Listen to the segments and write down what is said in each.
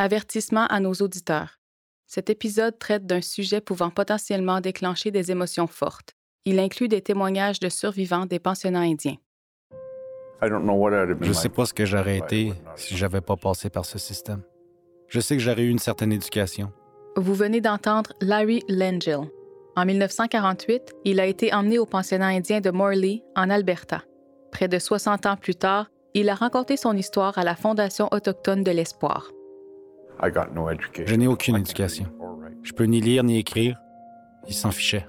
Avertissement à nos auditeurs. Cet épisode traite d'un sujet pouvant potentiellement déclencher des émotions fortes. Il inclut des témoignages de survivants des pensionnats indiens. Je ne sais pas ce que j'aurais été si j'avais pas passé par ce système. Je sais que j'aurais eu une certaine éducation. Vous venez d'entendre Larry Langell. En 1948, il a été emmené au pensionnat indien de Morley, en Alberta. Près de 60 ans plus tard, il a raconté son histoire à la Fondation autochtone de l'Espoir. Je n'ai aucune éducation. Je peux ni lire ni écrire. Il s'en fichait.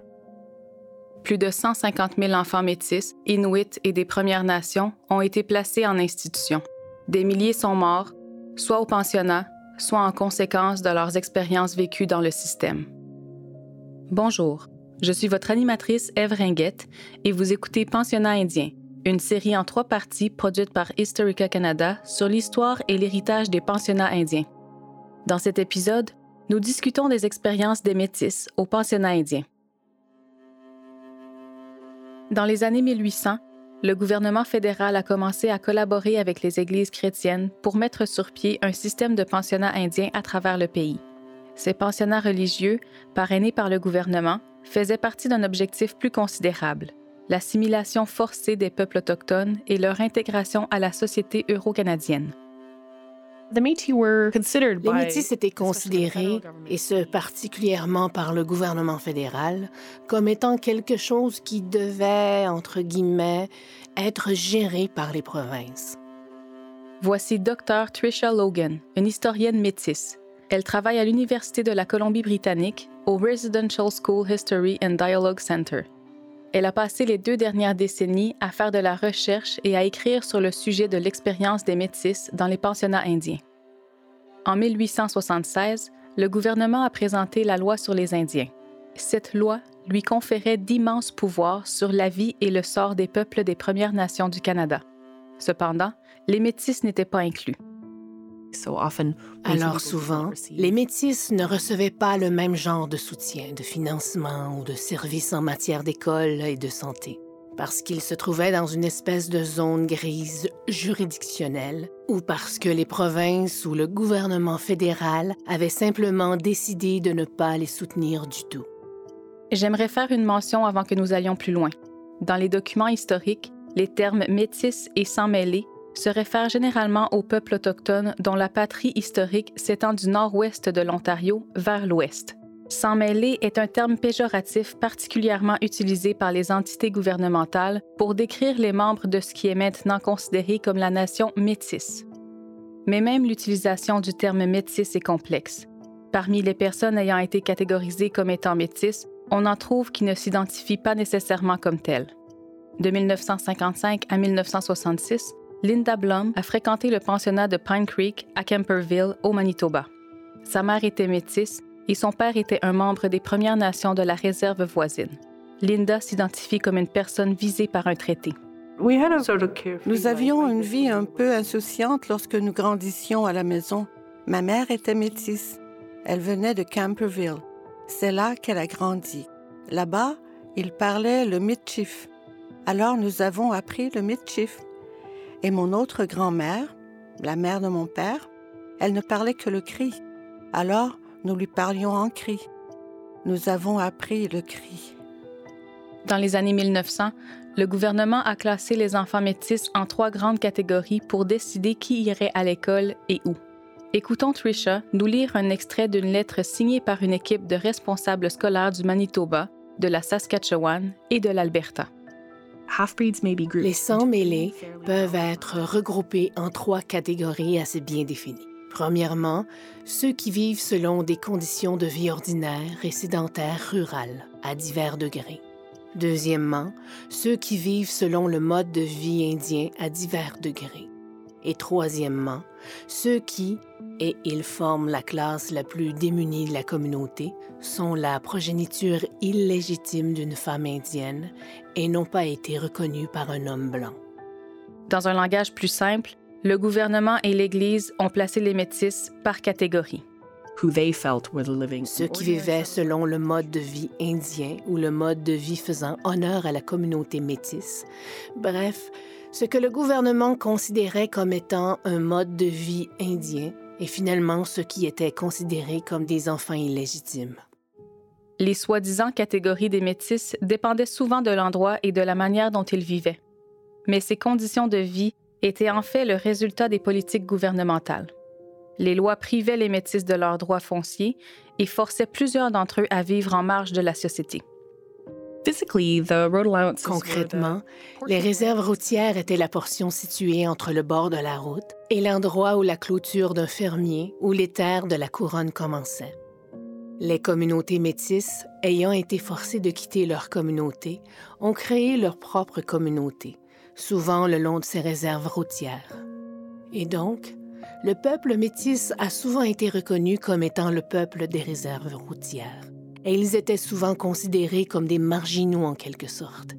Plus de 150 000 enfants métis, inuits et des Premières Nations ont été placés en institution. Des milliers sont morts, soit au pensionnat, soit en conséquence de leurs expériences vécues dans le système. Bonjour, je suis votre animatrice Eve Ringuette et vous écoutez Pensionnat indien, une série en trois parties produite par Historica Canada sur l'histoire et l'héritage des pensionnats indiens. Dans cet épisode, nous discutons des expériences des métis au pensionnat indien. Dans les années 1800, le gouvernement fédéral a commencé à collaborer avec les églises chrétiennes pour mettre sur pied un système de pensionnats indiens à travers le pays. Ces pensionnats religieux, parrainés par le gouvernement, faisaient partie d'un objectif plus considérable, l'assimilation forcée des peuples autochtones et leur intégration à la société euro-canadienne. Les Métis étaient considérés, et ce particulièrement par le gouvernement fédéral, comme étant quelque chose qui devait, entre guillemets, être géré par les provinces. Voici Dr. Trisha Logan, une historienne métisse. Elle travaille à l'Université de la Colombie-Britannique au Residential School History and Dialogue Center. Elle a passé les deux dernières décennies à faire de la recherche et à écrire sur le sujet de l'expérience des métis dans les pensionnats indiens. En 1876, le gouvernement a présenté la loi sur les Indiens. Cette loi lui conférait d'immenses pouvoirs sur la vie et le sort des peuples des Premières Nations du Canada. Cependant, les métis n'étaient pas inclus. Alors souvent, les métis ne recevaient pas le même genre de soutien, de financement ou de services en matière d'école et de santé, parce qu'ils se trouvaient dans une espèce de zone grise juridictionnelle, ou parce que les provinces ou le gouvernement fédéral avaient simplement décidé de ne pas les soutenir du tout. J'aimerais faire une mention avant que nous allions plus loin. Dans les documents historiques, les termes métis et sans mêler se réfère généralement aux peuples autochtones dont la patrie historique s'étend du nord-ouest de l'Ontario vers l'ouest. Sans mêler est un terme péjoratif particulièrement utilisé par les entités gouvernementales pour décrire les membres de ce qui est maintenant considéré comme la nation métisse. Mais même l'utilisation du terme métis est complexe. Parmi les personnes ayant été catégorisées comme étant métisses, on en trouve qui ne s'identifient pas nécessairement comme telles. De 1955 à 1966, Linda Blum a fréquenté le pensionnat de Pine Creek à Kemperville, au Manitoba. Sa mère était métisse et son père était un membre des Premières Nations de la réserve voisine. Linda s'identifie comme une personne visée par un traité. Nous avions une vie un peu insouciante lorsque nous grandissions à la maison. Ma mère était métisse. Elle venait de Camperville. C'est là qu'elle a grandi. Là-bas, il parlait le Mitchif. Alors nous avons appris le Mitchif. Et mon autre grand-mère, la mère de mon père, elle ne parlait que le cri. Alors, nous lui parlions en cri. Nous avons appris le cri. Dans les années 1900, le gouvernement a classé les enfants métis en trois grandes catégories pour décider qui irait à l'école et où. Écoutons Trisha nous lire un extrait d'une lettre signée par une équipe de responsables scolaires du Manitoba, de la Saskatchewan et de l'Alberta. Les sans mêlés peuvent être regroupés en trois catégories assez bien définies. Premièrement, ceux qui vivent selon des conditions de vie ordinaires et sédentaires rurales, à divers degrés. Deuxièmement, ceux qui vivent selon le mode de vie indien à divers degrés. Et troisièmement, ceux qui, et ils forment la classe la plus démunie de la communauté, sont la progéniture illégitime d'une femme indienne et n'ont pas été reconnus par un homme blanc. Dans un langage plus simple, le gouvernement et l'Église ont placé les métis par catégorie. Ceux qui vivaient selon le mode de vie indien ou le mode de vie faisant honneur à la communauté métisse. Bref, ce que le gouvernement considérait comme étant un mode de vie indien et finalement ceux qui étaient considérés comme des enfants illégitimes. Les soi-disant catégories des métis dépendaient souvent de l'endroit et de la manière dont ils vivaient. Mais ces conditions de vie étaient en fait le résultat des politiques gouvernementales. Les lois privaient les métis de leurs droits fonciers et forçaient plusieurs d'entre eux à vivre en marge de la société. Concrètement, les réserves routières étaient la portion située entre le bord de la route et l'endroit où la clôture d'un fermier ou les terres de la couronne commençaient. Les communautés métisses, ayant été forcées de quitter leur communauté, ont créé leur propre communauté, souvent le long de ces réserves routières. Et donc, le peuple métis a souvent été reconnu comme étant le peuple des réserves routières et ils étaient souvent considérés comme des marginaux en quelque sorte.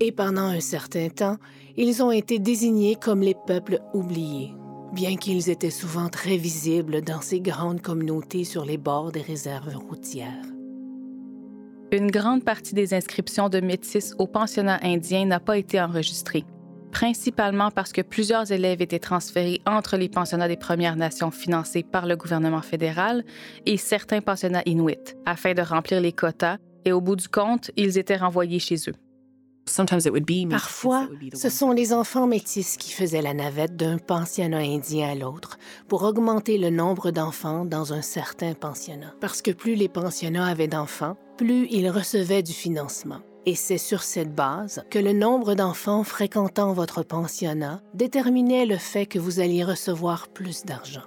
Et pendant un certain temps, ils ont été désignés comme les peuples oubliés, bien qu'ils étaient souvent très visibles dans ces grandes communautés sur les bords des réserves routières. Une grande partie des inscriptions de métis au pensionnat indien n'a pas été enregistrée principalement parce que plusieurs élèves étaient transférés entre les pensionnats des Premières Nations financés par le gouvernement fédéral et certains pensionnats inuits, afin de remplir les quotas, et au bout du compte, ils étaient renvoyés chez eux. Parfois, ce sont les enfants métis qui faisaient la navette d'un pensionnat indien à l'autre pour augmenter le nombre d'enfants dans un certain pensionnat. Parce que plus les pensionnats avaient d'enfants, plus ils recevaient du financement. Et c'est sur cette base que le nombre d'enfants fréquentant votre pensionnat déterminait le fait que vous alliez recevoir plus d'argent.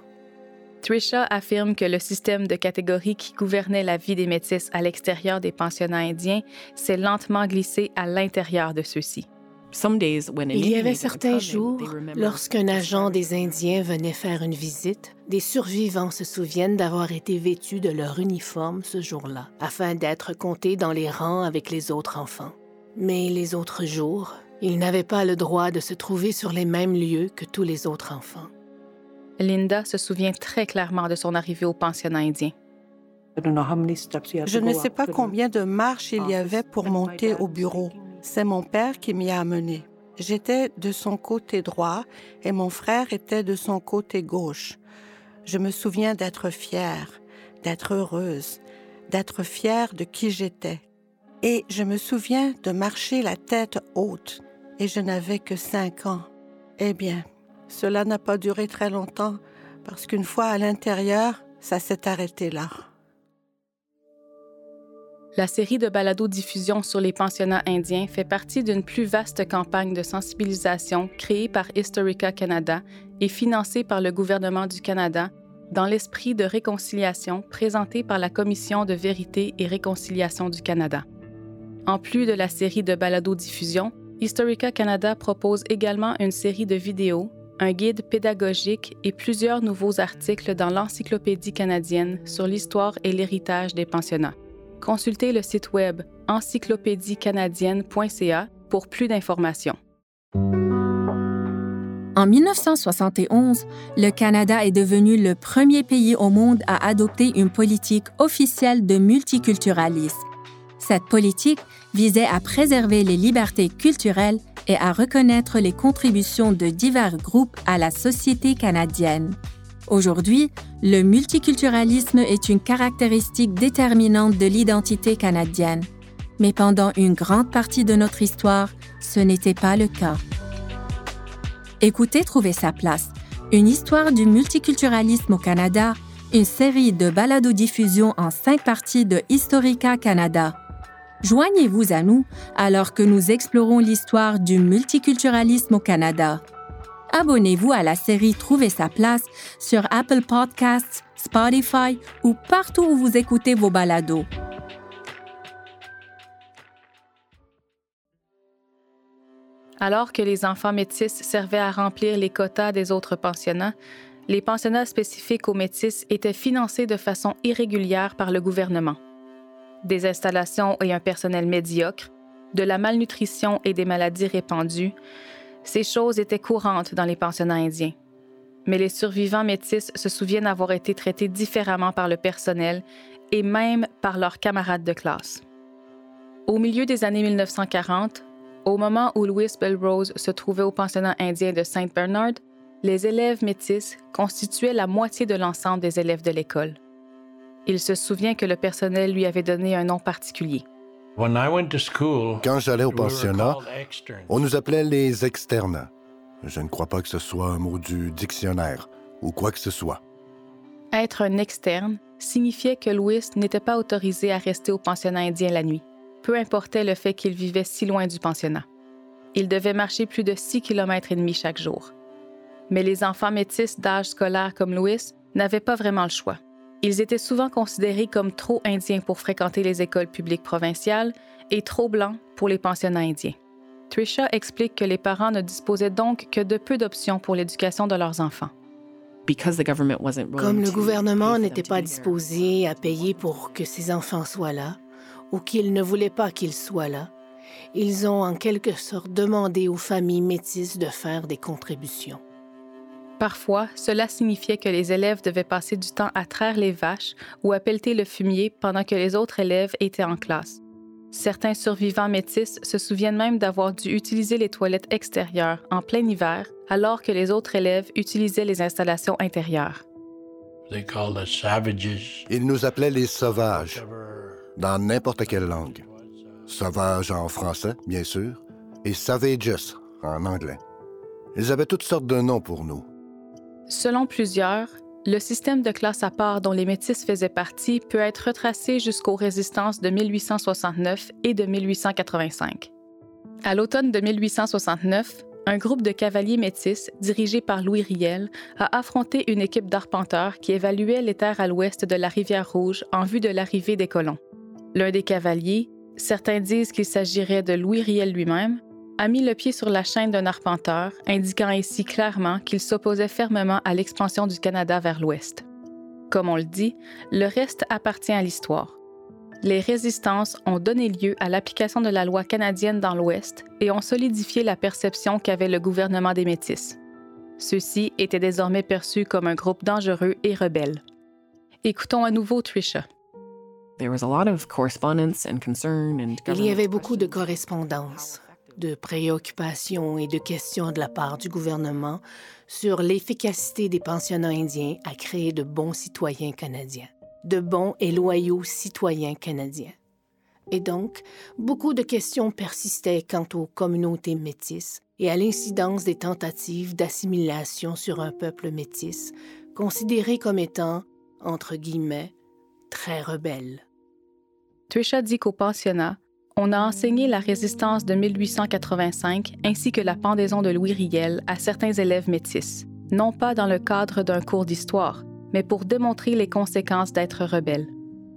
Trisha affirme que le système de catégories qui gouvernait la vie des métis à l'extérieur des pensionnats indiens s'est lentement glissé à l'intérieur de ceux-ci. Il y avait certains jours, lorsqu'un agent des Indiens venait faire une visite, des survivants se souviennent d'avoir été vêtus de leur uniforme ce jour-là, afin d'être comptés dans les rangs avec les autres enfants. Mais les autres jours, ils n'avaient pas le droit de se trouver sur les mêmes lieux que tous les autres enfants. Linda se souvient très clairement de son arrivée au pensionnat indien. Je ne sais pas combien de marches il y avait pour monter au bureau. C'est mon père qui m'y a amené. J'étais de son côté droit et mon frère était de son côté gauche. Je me souviens d'être fière, d'être heureuse, d'être fière de qui j'étais. Et je me souviens de marcher la tête haute, et je n'avais que cinq ans. Eh bien, cela n'a pas duré très longtemps, parce qu'une fois à l'intérieur, ça s'est arrêté là. La série de balados-diffusion sur les pensionnats indiens fait partie d'une plus vaste campagne de sensibilisation créée par Historica Canada et financée par le gouvernement du Canada dans l'esprit de réconciliation présenté par la Commission de vérité et réconciliation du Canada. En plus de la série de balados-diffusion, Historica Canada propose également une série de vidéos, un guide pédagogique et plusieurs nouveaux articles dans l'Encyclopédie canadienne sur l'histoire et l'héritage des pensionnats consultez le site web encyclopédiecanadienne.ca pour plus d'informations. En 1971, le Canada est devenu le premier pays au monde à adopter une politique officielle de multiculturalisme. Cette politique visait à préserver les libertés culturelles et à reconnaître les contributions de divers groupes à la société canadienne. Aujourd'hui, le multiculturalisme est une caractéristique déterminante de l'identité canadienne. Mais pendant une grande partie de notre histoire, ce n'était pas le cas. Écoutez Trouver sa place, une histoire du multiculturalisme au Canada, une série de balado-diffusion en cinq parties de Historica Canada. Joignez-vous à nous alors que nous explorons l'histoire du multiculturalisme au Canada abonnez-vous à la série Trouver sa place sur Apple Podcasts, Spotify ou partout où vous écoutez vos balados. Alors que les enfants métis servaient à remplir les quotas des autres pensionnats, les pensionnats spécifiques aux métis étaient financés de façon irrégulière par le gouvernement. Des installations et un personnel médiocre, de la malnutrition et des maladies répandues, ces choses étaient courantes dans les pensionnats indiens. Mais les survivants métis se souviennent avoir été traités différemment par le personnel et même par leurs camarades de classe. Au milieu des années 1940, au moment où Louis Belrose se trouvait au pensionnat indien de Saint Bernard, les élèves métis constituaient la moitié de l'ensemble des élèves de l'école. Il se souvient que le personnel lui avait donné un nom particulier. Quand j'allais au pensionnat, on nous appelait les externes. Je ne crois pas que ce soit un mot du dictionnaire ou quoi que ce soit. Être un externe signifiait que Louis n'était pas autorisé à rester au pensionnat indien la nuit, peu importait le fait qu'il vivait si loin du pensionnat. Il devait marcher plus de 6 km et demi chaque jour. Mais les enfants métis d'âge scolaire comme Louis n'avaient pas vraiment le choix. Ils étaient souvent considérés comme trop indiens pour fréquenter les écoles publiques provinciales et trop blancs pour les pensionnats indiens. Trisha explique que les parents ne disposaient donc que de peu d'options pour l'éducation de leurs enfants. Comme le gouvernement n'était pas disposé à payer pour que ses enfants soient là, ou qu'il ne voulait pas qu'ils soient là, ils ont en quelque sorte demandé aux familles métisses de faire des contributions. Parfois, cela signifiait que les élèves devaient passer du temps à traire les vaches ou à pelleter le fumier pendant que les autres élèves étaient en classe. Certains survivants métis se souviennent même d'avoir dû utiliser les toilettes extérieures en plein hiver alors que les autres élèves utilisaient les installations intérieures. Ils nous appelaient les sauvages, dans n'importe quelle langue. Sauvages en français, bien sûr, et savages en anglais. Ils avaient toutes sortes de noms pour nous. Selon plusieurs, le système de classe à part dont les Métis faisaient partie peut être retracé jusqu'aux résistances de 1869 et de 1885. À l'automne de 1869, un groupe de cavaliers métis, dirigé par Louis Riel, a affronté une équipe d'arpenteurs qui évaluait les terres à l'ouest de la rivière Rouge en vue de l'arrivée des colons. L'un des cavaliers, certains disent qu'il s'agirait de Louis Riel lui-même, a mis le pied sur la chaîne d'un arpenteur, indiquant ainsi clairement qu'il s'opposait fermement à l'expansion du Canada vers l'ouest. Comme on le dit, le reste appartient à l'histoire. Les résistances ont donné lieu à l'application de la loi canadienne dans l'Ouest et ont solidifié la perception qu'avait le gouvernement des Métis. Ceux-ci étaient désormais perçus comme un groupe dangereux et rebelle. Écoutons à nouveau Trisha. Il y avait beaucoup de correspondances de préoccupations et de questions de la part du gouvernement sur l'efficacité des pensionnats indiens à créer de bons citoyens canadiens, de bons et loyaux citoyens canadiens. Et donc, beaucoup de questions persistaient quant aux communautés métisses et à l'incidence des tentatives d'assimilation sur un peuple métis, considéré comme étant, entre guillemets, très rebelle. Trisha dit qu'au pensionnat, on a enseigné la résistance de 1885 ainsi que la pendaison de Louis Riel à certains élèves métis, non pas dans le cadre d'un cours d'histoire, mais pour démontrer les conséquences d'être rebelle.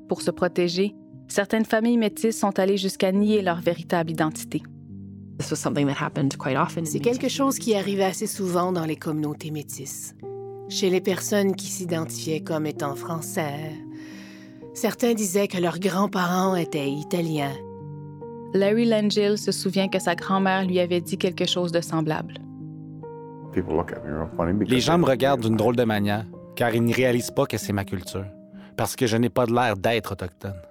Pour se protéger, certaines familles métisses sont allées jusqu'à nier leur véritable identité. C'est quelque chose qui arrivait assez souvent dans les communautés métisses. Chez les personnes qui s'identifiaient comme étant français, certains disaient que leurs grands-parents étaient italiens Larry Langell se souvient que sa grand-mère lui avait dit quelque chose de semblable. Les gens me regardent d'une drôle de manière, car ils ne réalisent pas que c'est ma culture, parce que je n'ai pas de l'air d'être autochtone.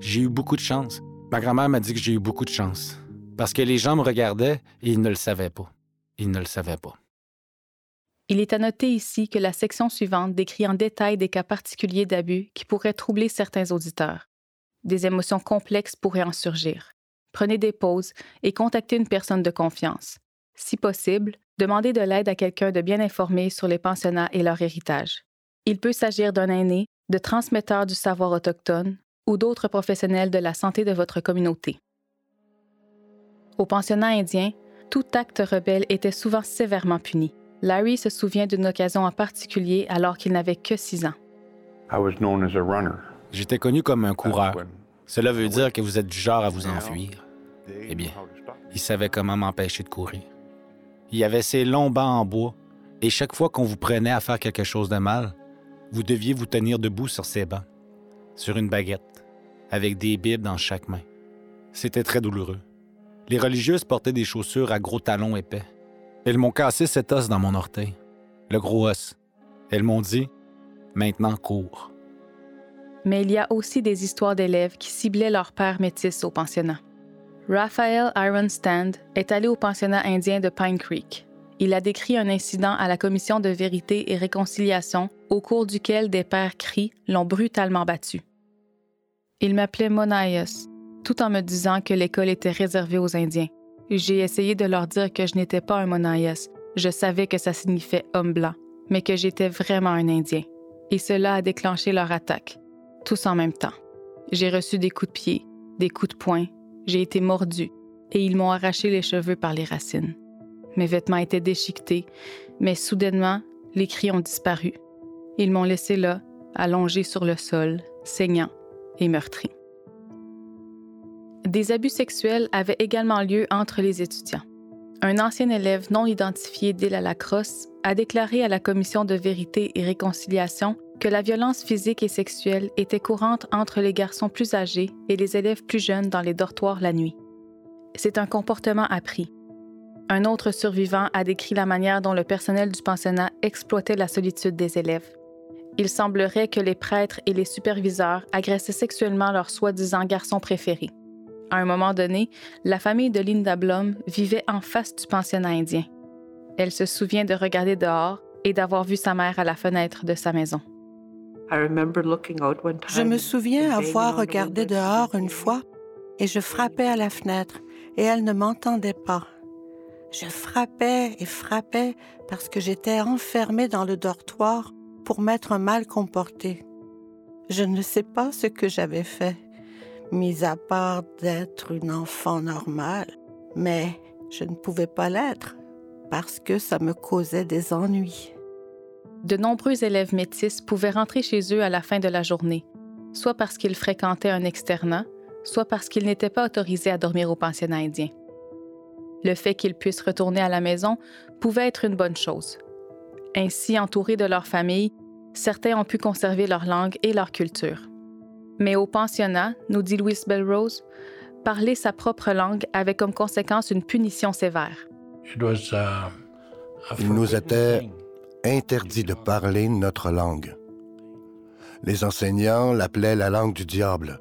J'ai eu beaucoup de chance. Ma grand-mère m'a dit que j'ai eu beaucoup de chance, parce que les gens me regardaient et ils ne le savaient pas. Ils ne le savaient pas. Il est à noter ici que la section suivante décrit en détail des cas particuliers d'abus qui pourraient troubler certains auditeurs. Des émotions complexes pourraient en surgir prenez des pauses et contactez une personne de confiance. Si possible, demandez de l'aide à quelqu'un de bien informé sur les pensionnats et leur héritage. Il peut s'agir d'un aîné, de transmetteurs du savoir autochtone ou d'autres professionnels de la santé de votre communauté. Au pensionnat indien, tout acte rebelle était souvent sévèrement puni. Larry se souvient d'une occasion en particulier alors qu'il n'avait que six ans. J'étais connu comme un coureur. Cela veut dire que vous êtes du genre à vous enfuir. Eh bien, il savait comment m'empêcher de courir. Il y avait ces longs bancs en bois, et chaque fois qu'on vous prenait à faire quelque chose de mal, vous deviez vous tenir debout sur ces bancs, sur une baguette, avec des bibles dans chaque main. C'était très douloureux. Les religieuses portaient des chaussures à gros talons épais. Elles m'ont cassé cet os dans mon orteil, le gros os. Elles m'ont dit Maintenant cours. Mais il y a aussi des histoires d'élèves qui ciblaient leur père métis au pensionnat. Raphael Ironstand est allé au pensionnat indien de Pine Creek. il a décrit un incident à la Commission de vérité et réconciliation au cours duquel des pères cris l'ont brutalement battu. Il m'appelait Monaïs, tout en me disant que l'école était réservée aux Indiens. J'ai essayé de leur dire que je n'étais pas un Monaïs, je savais que ça signifiait homme blanc, mais que j'étais vraiment un Indien. Et cela a déclenché leur attaque, tous en même temps. J'ai reçu des coups de pied, des coups de poing, j'ai été mordu, et ils m'ont arraché les cheveux par les racines. Mes vêtements étaient déchiquetés, mais soudainement, les cris ont disparu. Ils m'ont laissé là, allongé sur le sol, saignant et meurtri. Des abus sexuels avaient également lieu entre les étudiants. Un ancien élève non identifié d'Île à la Crosse a déclaré à la Commission de vérité et réconciliation que la violence physique et sexuelle était courante entre les garçons plus âgés et les élèves plus jeunes dans les dortoirs la nuit. C'est un comportement appris. Un autre survivant a décrit la manière dont le personnel du pensionnat exploitait la solitude des élèves. Il semblerait que les prêtres et les superviseurs agressaient sexuellement leurs soi-disant garçons préférés. À un moment donné, la famille de Linda Blum vivait en face du pensionnat indien. Elle se souvient de regarder dehors et d'avoir vu sa mère à la fenêtre de sa maison. Je me souviens avoir regardé dehors une fois et je frappais à la fenêtre et elle ne m'entendait pas. Je frappais et frappais parce que j'étais enfermée dans le dortoir pour m'être mal comportée. Je ne sais pas ce que j'avais fait mis à part d'être une enfant normale, mais je ne pouvais pas l'être parce que ça me causait des ennuis. De nombreux élèves métis pouvaient rentrer chez eux à la fin de la journée, soit parce qu'ils fréquentaient un externat, soit parce qu'ils n'étaient pas autorisés à dormir au pensionnat indien. Le fait qu'ils puissent retourner à la maison pouvait être une bonne chose. Ainsi, entourés de leur famille, certains ont pu conserver leur langue et leur culture. Mais au pensionnat, nous dit Louis Belrose, parler sa propre langue avait comme conséquence une punition sévère. Il nous était interdit de parler notre langue. Les enseignants l'appelaient la langue du diable.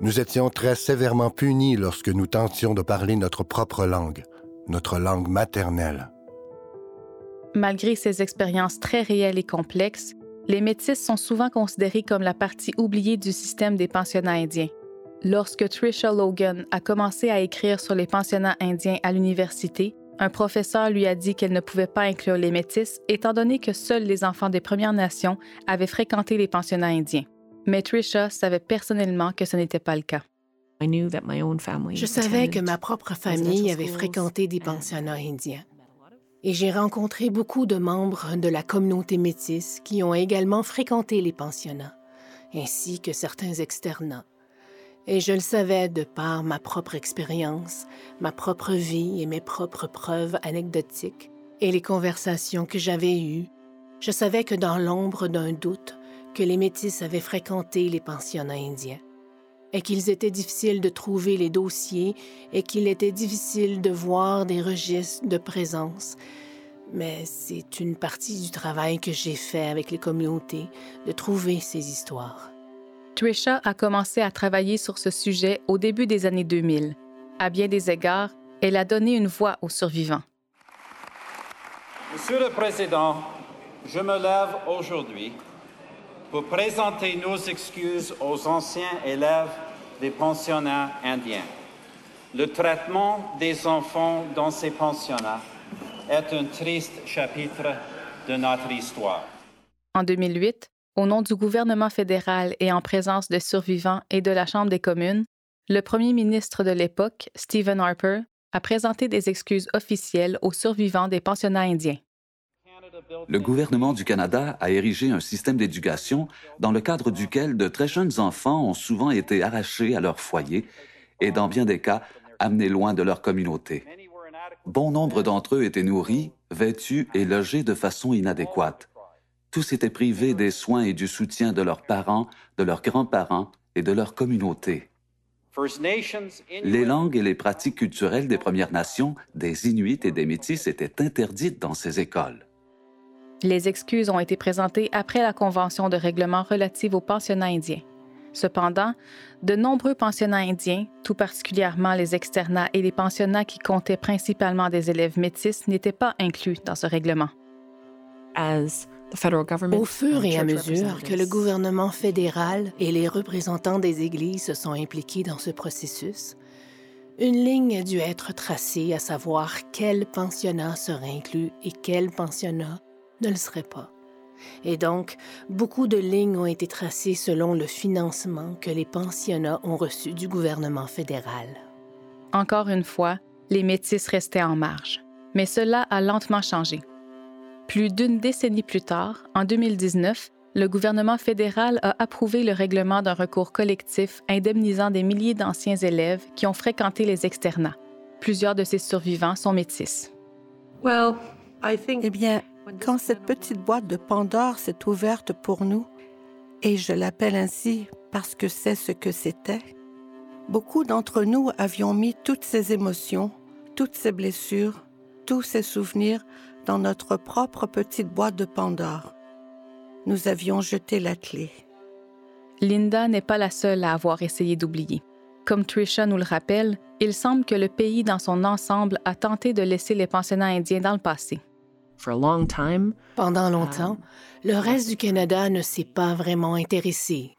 Nous étions très sévèrement punis lorsque nous tentions de parler notre propre langue, notre langue maternelle. Malgré ces expériences très réelles et complexes, les métis sont souvent considérés comme la partie oubliée du système des pensionnats indiens. Lorsque Trisha Logan a commencé à écrire sur les pensionnats indiens à l'université, un professeur lui a dit qu'elle ne pouvait pas inclure les métis étant donné que seuls les enfants des Premières Nations avaient fréquenté les pensionnats indiens. Mais Trisha savait personnellement que ce n'était pas le cas. Je savais que ma propre famille avait fréquenté des pensionnats indiens et j'ai rencontré beaucoup de membres de la communauté métisse qui ont également fréquenté les pensionnats, ainsi que certains externats. Et je le savais de par ma propre expérience, ma propre vie et mes propres preuves anecdotiques et les conversations que j'avais eues. Je savais que dans l'ombre d'un doute, que les métis avaient fréquenté les pensionnats indiens et qu'ils étaient difficiles de trouver les dossiers et qu'il était difficile de voir des registres de présence. Mais c'est une partie du travail que j'ai fait avec les communautés, de trouver ces histoires. Trisha a commencé à travailler sur ce sujet au début des années 2000. À bien des égards, elle a donné une voix aux survivants. Monsieur le Président, je me lève aujourd'hui pour présenter nos excuses aux anciens élèves des pensionnats indiens. Le traitement des enfants dans ces pensionnats est un triste chapitre de notre histoire. En 2008, au nom du gouvernement fédéral et en présence de survivants et de la Chambre des communes, le premier ministre de l'époque, Stephen Harper, a présenté des excuses officielles aux survivants des pensionnats indiens. Le gouvernement du Canada a érigé un système d'éducation dans le cadre duquel de très jeunes enfants ont souvent été arrachés à leur foyer et, dans bien des cas, amenés loin de leur communauté. Bon nombre d'entre eux étaient nourris, vêtus et logés de façon inadéquate. Tous étaient privés des soins et du soutien de leurs parents, de leurs grands-parents et de leur communauté. Les langues et les pratiques culturelles des Premières Nations, des Inuits et des Métis étaient interdites dans ces écoles. Les excuses ont été présentées après la Convention de règlement relative aux pensionnats indiens. Cependant, de nombreux pensionnats indiens, tout particulièrement les externats et les pensionnats qui comptaient principalement des élèves métis, n'étaient pas inclus dans ce règlement. Au fur et à mesure que le gouvernement fédéral et les représentants des églises se sont impliqués dans ce processus, une ligne a dû être tracée à savoir quel pensionnat serait inclus et quel pensionnat ne le serait pas. Et donc, beaucoup de lignes ont été tracées selon le financement que les pensionnats ont reçu du gouvernement fédéral. Encore une fois, les métis restaient en marge. Mais cela a lentement changé. Plus d'une décennie plus tard, en 2019, le gouvernement fédéral a approuvé le règlement d'un recours collectif indemnisant des milliers d'anciens élèves qui ont fréquenté les externats. Plusieurs de ces survivants sont métis. Eh bien, quand cette petite boîte de Pandore s'est ouverte pour nous, et je l'appelle ainsi parce que c'est ce que c'était, beaucoup d'entre nous avions mis toutes ces émotions, toutes ces blessures, tous ces souvenirs dans notre propre petite boîte de Pandore. Nous avions jeté la clé. Linda n'est pas la seule à avoir essayé d'oublier. Comme Trisha nous le rappelle, il semble que le pays dans son ensemble a tenté de laisser les pensionnats indiens dans le passé. Pendant longtemps, le reste du Canada ne s'est pas vraiment intéressé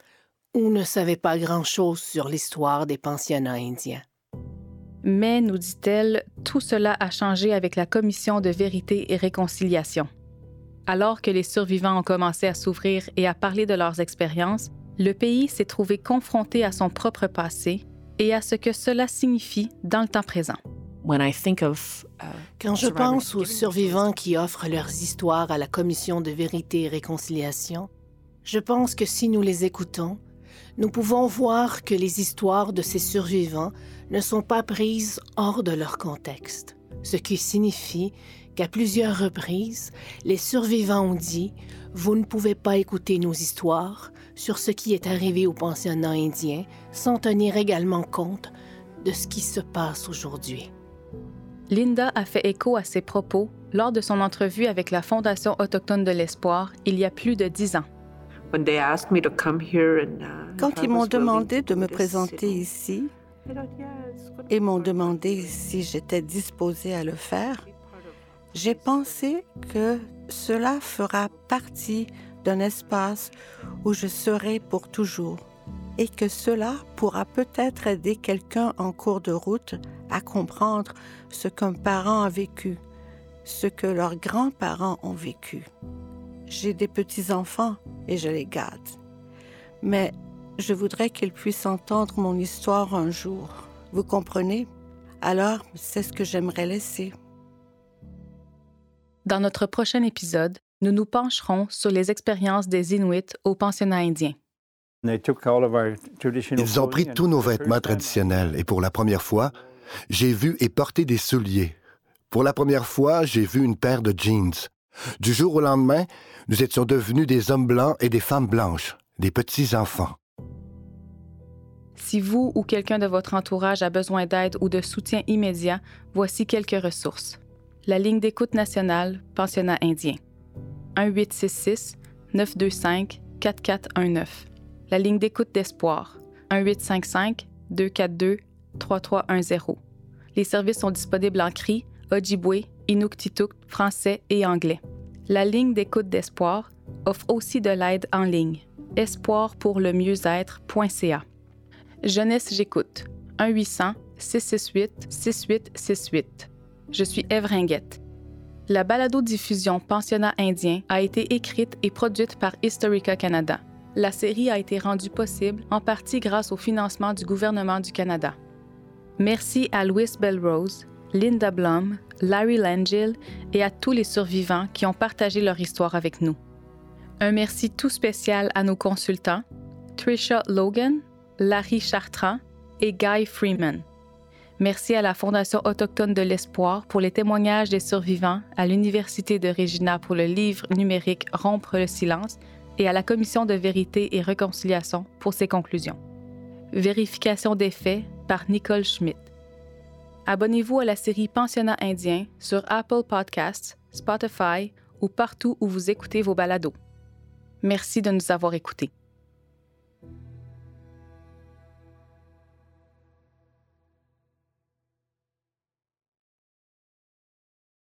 ou ne savait pas grand-chose sur l'histoire des pensionnats indiens. Mais, nous dit-elle, tout cela a changé avec la Commission de vérité et réconciliation. Alors que les survivants ont commencé à s'ouvrir et à parler de leurs expériences, le pays s'est trouvé confronté à son propre passé et à ce que cela signifie dans le temps présent. Uh, Quand je pense aux survivants qui offrent leurs histoires à la Commission de vérité et réconciliation, je pense que si nous les écoutons, nous pouvons voir que les histoires de ces survivants ne sont pas prises hors de leur contexte, ce qui signifie qu'à plusieurs reprises, les survivants ont dit Vous ne pouvez pas écouter nos histoires sur ce qui est arrivé au pensionnat indien sans tenir également compte de ce qui se passe aujourd'hui. Linda a fait écho à ces propos lors de son entrevue avec la Fondation autochtone de l'Espoir il y a plus de dix ans. Uh, Quand ils m'ont demandé de me présenter ici et m'ont demandé si j'étais disposée à le faire, j'ai pensé que cela fera partie d'un espace où je serai pour toujours et que cela pourra peut-être aider quelqu'un en cours de route à comprendre ce qu'un parent a vécu, ce que leurs grands-parents ont vécu. J'ai des petits-enfants et je les garde. Mais je voudrais qu'ils puissent entendre mon histoire un jour. Vous comprenez? Alors, c'est ce que j'aimerais laisser. Dans notre prochain épisode, nous nous pencherons sur les expériences des Inuits au pensionnat indien. Ils ont pris tous nos vêtements traditionnels et pour la première fois, j'ai vu et porté des souliers. Pour la première fois, j'ai vu une paire de jeans. Du jour au lendemain, nous étions devenus des hommes blancs et des femmes blanches, des petits-enfants. Si vous ou quelqu'un de votre entourage a besoin d'aide ou de soutien immédiat, voici quelques ressources. La ligne d'écoute nationale, pensionnat indien. 1866 925 4419 la ligne d'écoute d'espoir 1855 242 3310. Les services sont disponibles en cri, Ojibwe, Inuktitut, français et anglais. La ligne d'écoute d'espoir offre aussi de l'aide en ligne. Espoir pour le mieux-être.ca. Jeunesse J'écoute 1 800 668 6868. Je suis Eve Ringuette. La balado-diffusion Pensionnat indien a été écrite et produite par Historica Canada la série a été rendue possible en partie grâce au financement du gouvernement du Canada. Merci à Louis Belrose, Linda Blum, Larry Langell et à tous les survivants qui ont partagé leur histoire avec nous. Un merci tout spécial à nos consultants, Trisha Logan, Larry Chartrand et Guy Freeman. Merci à la Fondation autochtone de l'Espoir pour les témoignages des survivants, à l'Université de Regina pour le livre numérique Rompre le silence et à la Commission de vérité et réconciliation pour ses conclusions. Vérification des faits par Nicole Schmidt. Abonnez-vous à la série Pensionnat indien sur Apple Podcasts, Spotify ou partout où vous écoutez vos balados. Merci de nous avoir écoutés.